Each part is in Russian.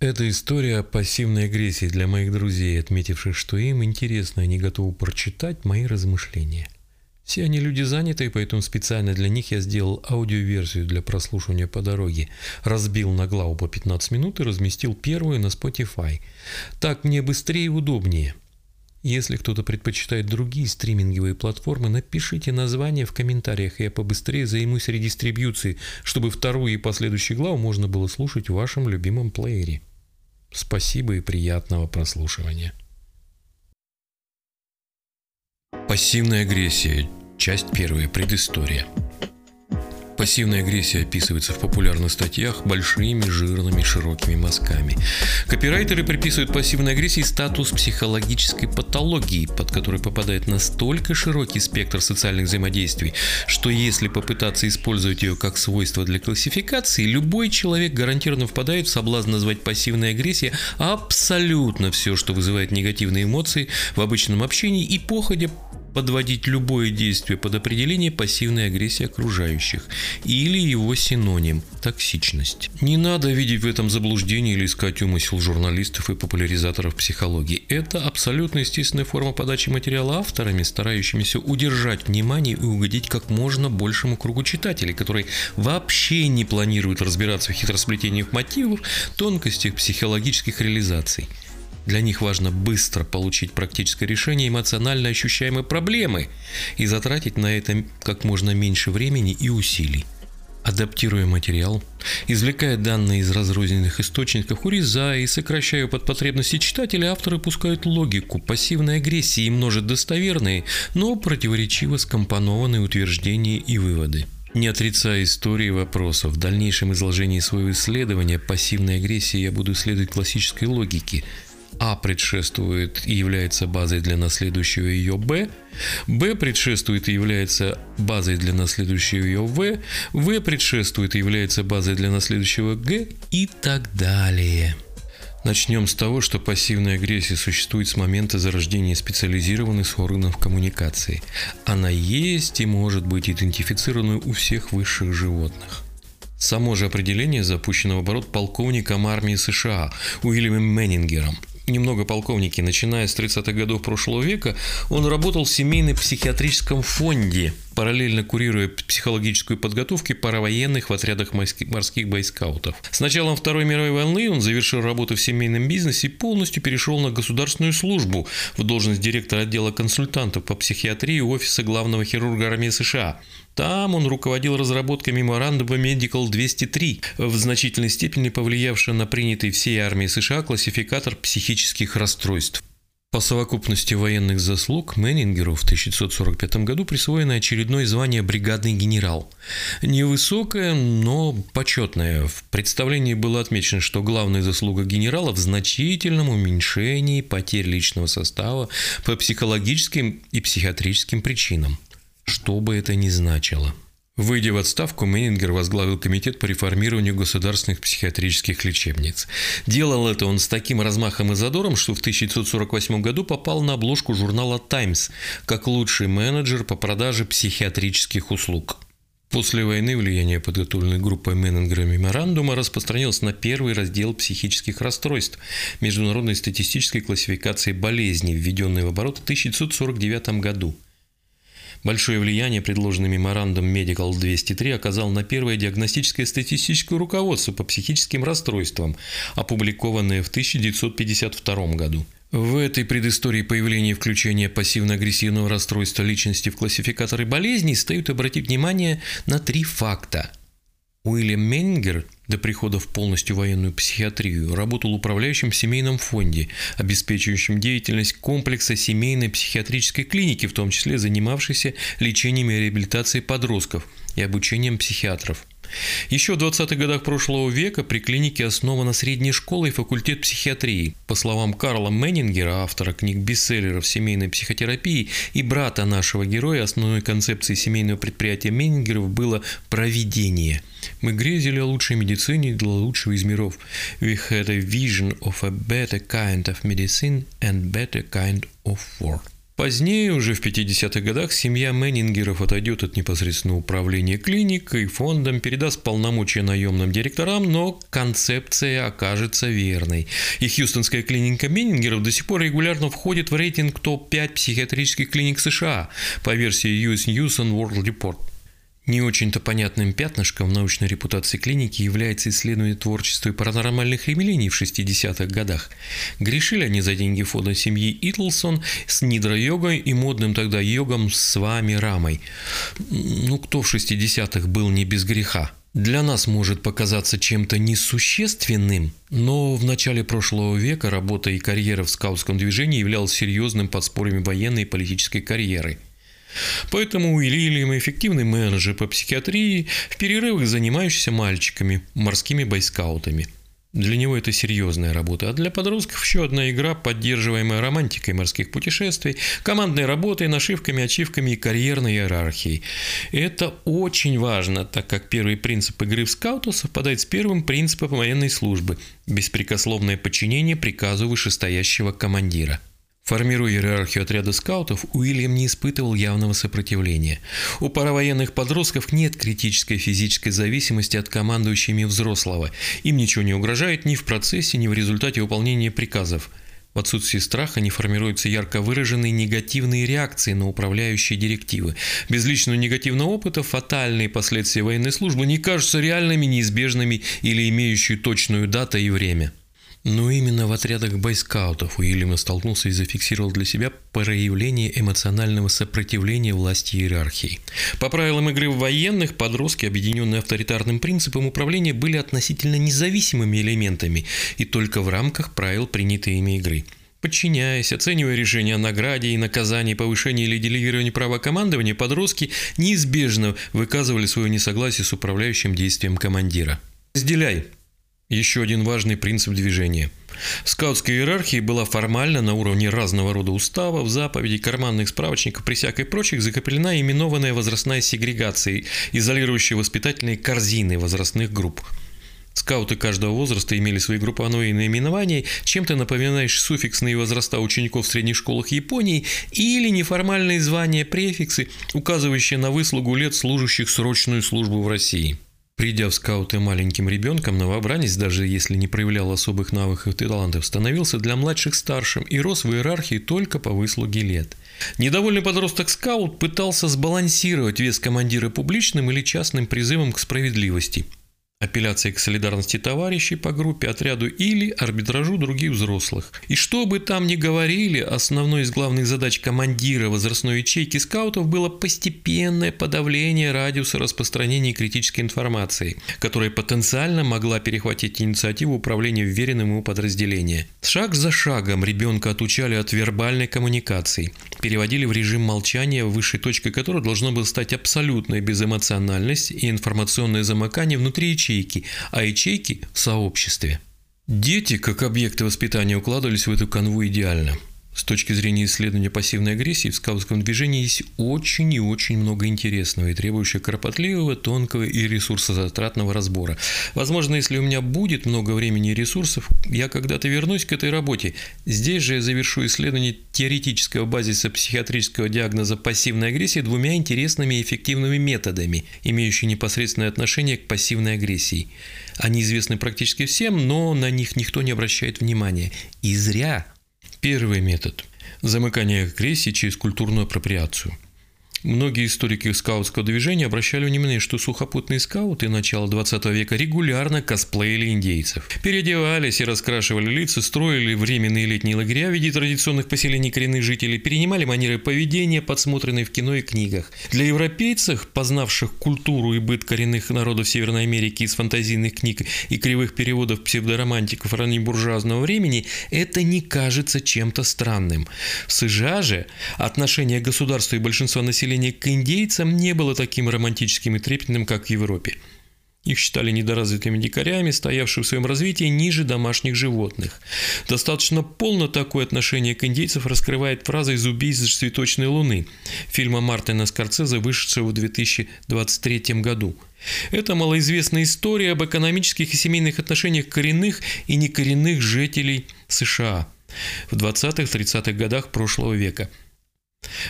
Это история о пассивной агрессии для моих друзей, отметивших, что им интересно, они готовы прочитать мои размышления. Все они люди занятые, поэтому специально для них я сделал аудиоверсию для прослушивания по дороге, разбил на главу по 15 минут и разместил первую на Spotify. Так мне быстрее и удобнее. Если кто-то предпочитает другие стриминговые платформы, напишите название в комментариях, и я побыстрее займусь редистрибьюцией, чтобы вторую и последующие главы можно было слушать в вашем любимом плеере. Спасибо и приятного прослушивания. Пассивная агрессия. Часть первая. Предыстория. Пассивная агрессия описывается в популярных статьях большими, жирными, широкими мазками. Копирайтеры приписывают пассивной агрессии статус психологической патологии, под который попадает настолько широкий спектр социальных взаимодействий, что если попытаться использовать ее как свойство для классификации, любой человек гарантированно впадает в соблазн назвать пассивной агрессией абсолютно все, что вызывает негативные эмоции в обычном общении и походя подводить любое действие под определение пассивной агрессии окружающих или его синоним – токсичность. Не надо видеть в этом заблуждение или искать умысел журналистов и популяризаторов психологии. Это абсолютно естественная форма подачи материала авторами, старающимися удержать внимание и угодить как можно большему кругу читателей, которые вообще не планируют разбираться в хитросплетениях мотивов, тонкостях психологических реализаций. Для них важно быстро получить практическое решение эмоционально ощущаемой проблемы и затратить на это как можно меньше времени и усилий. Адаптируя материал, извлекая данные из разрозненных источников, урезая и сокращая под потребности читателя, авторы пускают логику пассивной агрессии и множат достоверные, но противоречиво скомпонованные утверждения и выводы. Не отрицая истории вопросов, в дальнейшем изложении своего исследования пассивной агрессии я буду следовать классической логике – а предшествует и является базой для наследующего ее Б, Б предшествует и является базой для наследующего ее В, В предшествует и является базой для наследующего Г и так далее. Начнем с того, что пассивная агрессия существует с момента зарождения специализированных органов коммуникации. Она есть и может быть идентифицирована у всех высших животных. Само же определение запущено в оборот полковником армии США Уильямом Меннингером – немного полковники, начиная с 30-х годов прошлого века, он работал в семейно-психиатрическом фонде, параллельно курируя психологическую подготовку паравоенных в отрядах морских бойскаутов. С началом Второй мировой войны он завершил работу в семейном бизнесе и полностью перешел на государственную службу в должность директора отдела консультантов по психиатрии офиса главного хирурга армии США. Там он руководил разработкой меморандума Medical 203, в значительной степени повлиявшего на принятый всей армией США классификатор психических расстройств. По совокупности военных заслуг Меннингеру в 1945 году присвоено очередное звание бригадный генерал. Невысокое, но почетное. В представлении было отмечено, что главная заслуга генерала в значительном уменьшении потерь личного состава по психологическим и психиатрическим причинам что бы это ни значило. Выйдя в отставку, Мейнингер возглавил комитет по реформированию государственных психиатрических лечебниц. Делал это он с таким размахом и задором, что в 1948 году попал на обложку журнала «Таймс» как лучший менеджер по продаже психиатрических услуг. После войны влияние подготовленной группой Меннингера меморандума распространилось на первый раздел психических расстройств Международной статистической классификации болезней, введенной в оборот в 1949 году – Большое влияние предложенный меморандум Medical 203 оказал на первое диагностическое статистическое руководство по психическим расстройствам, опубликованное в 1952 году. В этой предыстории появления и включения пассивно-агрессивного расстройства личности в классификаторы болезней стоит обратить внимание на три факта. Уильям Менгер до прихода в полностью военную психиатрию работал управляющим в семейном фонде, обеспечивающим деятельность комплекса семейной психиатрической клиники, в том числе занимавшейся лечением и реабилитацией подростков и обучением психиатров. Еще в 20-х годах прошлого века при клинике основана средняя школа и факультет психиатрии. По словам Карла Меннингера, автора книг бестселлеров семейной психотерапии и брата нашего героя, основной концепцией семейного предприятия Меннингеров было проведение. Мы грезили о лучшей медицине для лучшего из миров. We had a vision of a better kind of medicine and better kind of war. Позднее, уже в 50-х годах, семья Меннингеров отойдет от непосредственного управления клиникой, фондом, передаст полномочия наемным директорам, но концепция окажется верной. И Хьюстонская клиника Меннингеров до сих пор регулярно входит в рейтинг топ-5 психиатрических клиник США по версии US News and World Report. Не очень-то понятным пятнышком в научной репутации клиники является исследование творчества и паранормальных явлений в 60-х годах. Грешили они за деньги фонда семьи Итлсон с нидро-йогой и модным тогда йогом с вами Рамой. Ну, кто в 60-х был не без греха? Для нас может показаться чем-то несущественным, но в начале прошлого века работа и карьера в скаутском движении являлась серьезным подспорьем военной и политической карьеры – Поэтому Уильям эффективный менеджер по психиатрии, в перерывах занимающийся мальчиками, морскими бойскаутами. Для него это серьезная работа, а для подростков еще одна игра, поддерживаемая романтикой морских путешествий, командной работой, нашивками, ачивками и карьерной иерархией. Это очень важно, так как первый принцип игры в скауту совпадает с первым принципом военной службы – беспрекословное подчинение приказу вышестоящего командира – Формируя иерархию отряда скаутов, Уильям не испытывал явного сопротивления. У паравоенных подростков нет критической физической зависимости от командующими взрослого. Им ничего не угрожает ни в процессе, ни в результате выполнения приказов. В отсутствии страха не формируются ярко выраженные негативные реакции на управляющие директивы. Без личного негативного опыта фатальные последствия военной службы не кажутся реальными, неизбежными или имеющими точную дату и время. Но именно в отрядах бойскаутов Уильям столкнулся и зафиксировал для себя проявление эмоционального сопротивления власти иерархии. По правилам игры военных, подростки, объединенные авторитарным принципом управления, были относительно независимыми элементами и только в рамках правил принятой ими игры. Подчиняясь, оценивая решения о награде и наказании, повышении или делегировании права командования, подростки неизбежно выказывали свое несогласие с управляющим действием командира. «Разделяй», еще один важный принцип движения. Скаутская иерархия была формально на уровне разного рода уставов, заповедей, карманных справочников, присяг и прочих закреплена именованная возрастная сегрегация, изолирующая воспитательные корзины возрастных групп. Скауты каждого возраста имели свои групповые наименования, чем-то напоминающие суффиксные возраста учеников в средних школах Японии или неформальные звания, префиксы, указывающие на выслугу лет служащих срочную службу в России. Придя в скауты маленьким ребенком, новобранец, даже если не проявлял особых навыков и талантов, становился для младших старшим и рос в иерархии только по выслуге лет. Недовольный подросток-скаут пытался сбалансировать вес командира публичным или частным призывом к справедливости – апелляции к солидарности товарищей по группе, отряду или арбитражу других взрослых. И что бы там ни говорили, основной из главных задач командира возрастной ячейки скаутов было постепенное подавление радиуса распространения критической информации, которая потенциально могла перехватить инициативу управления вверенным ему подразделения. Шаг за шагом ребенка отучали от вербальной коммуникации, переводили в режим молчания, высшей точкой которого должно было стать абсолютная безэмоциональность и информационное замыкание внутри ячейки ячейки, а ячейки в сообществе. Дети, как объекты воспитания, укладывались в эту канву идеально – с точки зрения исследования пассивной агрессии в скаутском движении есть очень и очень много интересного и требующего кропотливого, тонкого и ресурсозатратного разбора. Возможно, если у меня будет много времени и ресурсов, я когда-то вернусь к этой работе. Здесь же я завершу исследование теоретического базиса психиатрического диагноза пассивной агрессии двумя интересными и эффективными методами, имеющими непосредственное отношение к пассивной агрессии. Они известны практически всем, но на них никто не обращает внимания. И зря. Первый метод – замыкание агрессии через культурную апроприацию – Многие историки скаутского движения обращали внимание, что сухопутные скауты начала 20 века регулярно косплеили индейцев. Переодевались и раскрашивали лица, строили временные летние лагеря в виде традиционных поселений коренных жителей, перенимали манеры поведения, подсмотренные в кино и книгах. Для европейцев, познавших культуру и быт коренных народов Северной Америки из фантазийных книг и кривых переводов псевдоромантиков раннебуржуазного времени, это не кажется чем-то странным. В США же отношение государства и большинства населения населения к индейцам не было таким романтическим и трепетным, как в Европе. Их считали недоразвитыми дикарями, стоявшими в своем развитии ниже домашних животных. Достаточно полно такое отношение к индейцам раскрывает фраза из «Убийц цветочной луны» фильма Мартина Скорцезе, вышедшего в 2023 году. Это малоизвестная история об экономических и семейных отношениях коренных и некоренных жителей США в 20-30-х годах прошлого века –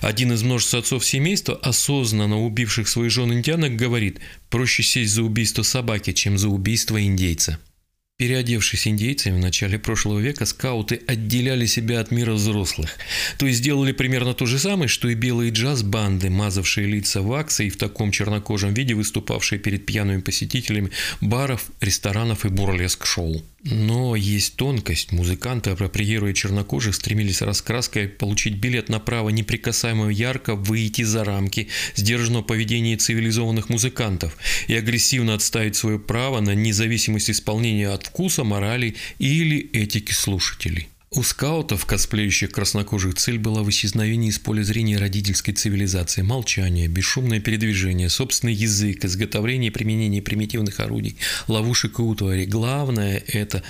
Один из множества отцов семейства, осознанно убивших своих жен индианок, говорит, проще сесть за убийство собаки, чем за убийство индейца. Переодевшись индейцами в начале прошлого века, скауты отделяли себя от мира взрослых. То есть делали примерно то же самое, что и белые джаз-банды, мазавшие лица ваксой и в таком чернокожем виде выступавшие перед пьяными посетителями баров, ресторанов и бурлеск-шоу. Но есть тонкость. Музыканты, апроприируя чернокожих, стремились раскраской получить билет на право неприкасаемо ярко выйти за рамки сдержанного поведения цивилизованных музыкантов и агрессивно отставить свое право на независимость исполнения от вкуса, морали или этики слушателей. У скаутов, косплеющих краснокожих, цель была в исчезновении из поля зрения родительской цивилизации, молчание, бесшумное передвижение, собственный язык, изготовление и применение примитивных орудий, ловушек и утвари. Главное – это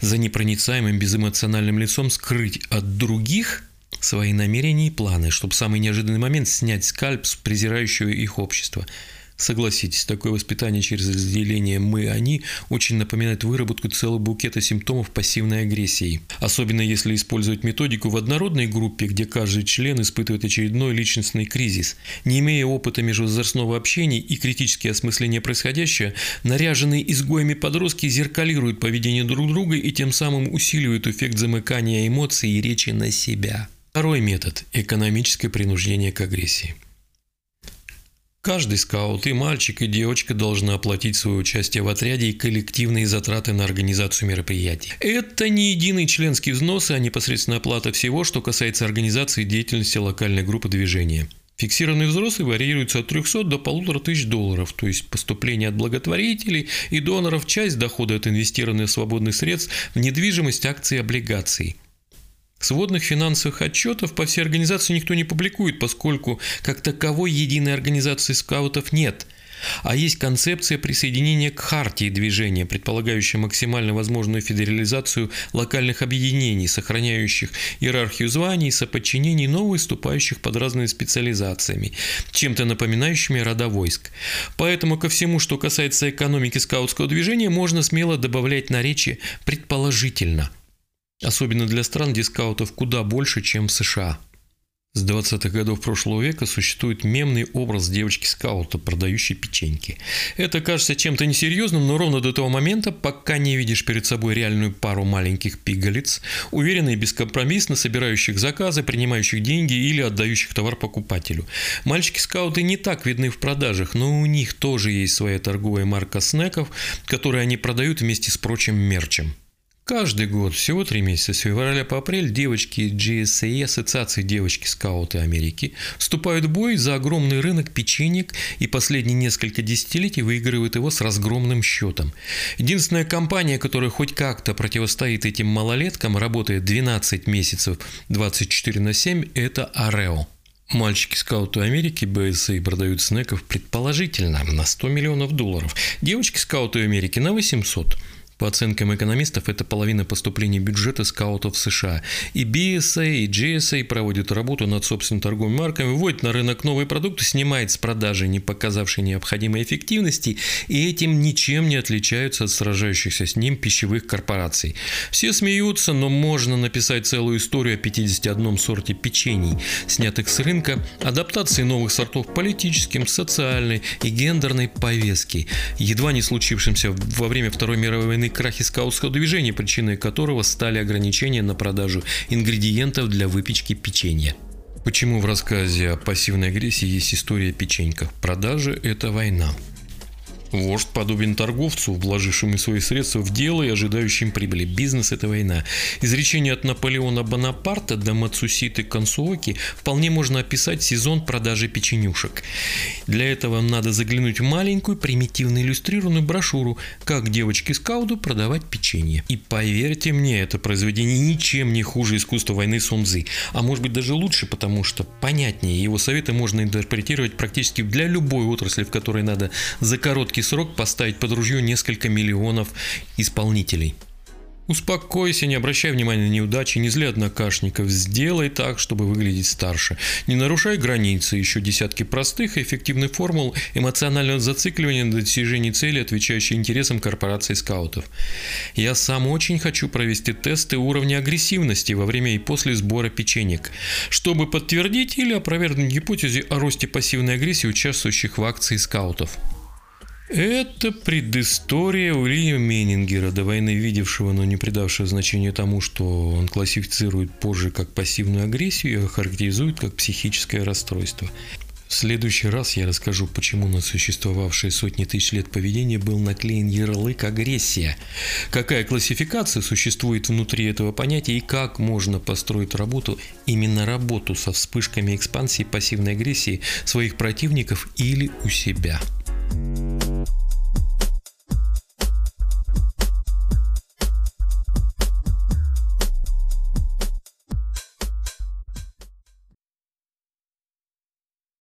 за непроницаемым безэмоциональным лицом скрыть от других свои намерения и планы, чтобы в самый неожиданный момент снять скальп с презирающего их общества – Согласитесь, такое воспитание через разделение «мы-они» очень напоминает выработку целого букета симптомов пассивной агрессии. Особенно если использовать методику в однородной группе, где каждый член испытывает очередной личностный кризис. Не имея опыта межвозрастного общения и критически осмысления происходящего, наряженные изгоями подростки зеркалируют поведение друг друга и тем самым усиливают эффект замыкания эмоций и речи на себя. Второй метод – экономическое принуждение к агрессии. Каждый скаут, и мальчик, и девочка должны оплатить свое участие в отряде и коллективные затраты на организацию мероприятий. Это не единый членский взнос, а непосредственная оплата всего, что касается организации деятельности локальной группы движения. Фиксированные взрослые варьируются от 300 до 1500 долларов, то есть поступление от благотворителей и доноров, часть дохода от инвестированных свободных средств в недвижимость, акции и облигаций – Сводных финансовых отчетов по всей организации никто не публикует, поскольку как таковой единой организации скаутов нет. А есть концепция присоединения к хартии движения, предполагающая максимально возможную федерализацию локальных объединений, сохраняющих иерархию званий, соподчинений, но выступающих под разными специализациями, чем-то напоминающими рода войск. Поэтому ко всему, что касается экономики скаутского движения, можно смело добавлять наречие «предположительно». Особенно для стран, где скаутов куда больше, чем в США. С 20-х годов прошлого века существует мемный образ девочки-скаута, продающей печеньки. Это кажется чем-то несерьезным, но ровно до того момента, пока не видишь перед собой реальную пару маленьких пигалиц, уверенно и бескомпромиссно собирающих заказы, принимающих деньги или отдающих товар покупателю. Мальчики-скауты не так видны в продажах, но у них тоже есть своя торговая марка снеков, которые они продают вместе с прочим мерчем. Каждый год, всего три месяца, с февраля по апрель, девочки GSA, Ассоциации девочки скауты Америки, вступают в бой за огромный рынок печенек и последние несколько десятилетий выигрывают его с разгромным счетом. Единственная компания, которая хоть как-то противостоит этим малолеткам, работает 12 месяцев 24 на 7, это Арео. Мальчики-скауты Америки БСА продают снеков предположительно на 100 миллионов долларов. Девочки-скауты Америки на 800. По оценкам экономистов, это половина поступлений бюджета скаутов США. И BSA, и GSA проводят работу над собственными торговыми марками, вводят на рынок новые продукты, снимает с продажи не показавшие необходимой эффективности, и этим ничем не отличаются от сражающихся с ним пищевых корпораций. Все смеются, но можно написать целую историю о 51 сорте печений, снятых с рынка, адаптации новых сортов политическим, социальной и гендерной повестки, едва не случившимся во время Второй мировой войны крахе скаутского движения, причиной которого стали ограничения на продажу ингредиентов для выпечки печенья. Почему в рассказе о пассивной агрессии есть история о? Продажа – это война. Вождь подобен торговцу, вложившему свои средства в дело и ожидающим прибыли. Бизнес – это война. Изречение от Наполеона Бонапарта до Мацуситы Консуоки вполне можно описать сезон продажи печенюшек. Для этого надо заглянуть в маленькую, примитивно иллюстрированную брошюру «Как девочки-скауты продавать печенье». И поверьте мне, это произведение ничем не хуже искусства войны Сунзы, а может быть даже лучше, потому что понятнее его советы можно интерпретировать практически для любой отрасли, в которой надо за короткий срок поставить под ружье несколько миллионов исполнителей. Успокойся, не обращай внимания на неудачи, не зли однокашников, сделай так, чтобы выглядеть старше. Не нарушай границы, еще десятки простых и эффективных формул эмоционального зацикливания на достижении цели, отвечающие интересам корпорации скаутов. Я сам очень хочу провести тесты уровня агрессивности во время и после сбора печенек, чтобы подтвердить или опровергнуть гипотезы о росте пассивной агрессии участвующих в акции скаутов. Это предыстория Уильяма Меннингера, до войны видевшего, но не придавшего значения тому, что он классифицирует позже как пассивную агрессию и характеризует как психическое расстройство. В следующий раз я расскажу, почему на существовавшие сотни тысяч лет поведения был наклеен ярлык «агрессия», какая классификация существует внутри этого понятия и как можно построить работу, именно работу со вспышками экспансии пассивной агрессии своих противников или у себя.